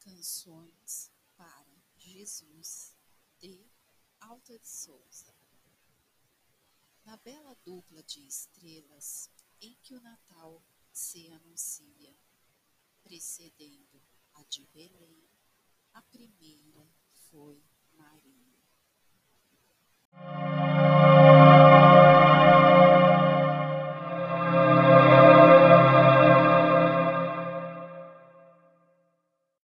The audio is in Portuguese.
Canções para Jesus de Alta de Souza Na bela dupla de estrelas em que o Natal se anuncia, precedendo a de Belém, a primeira foi Maria.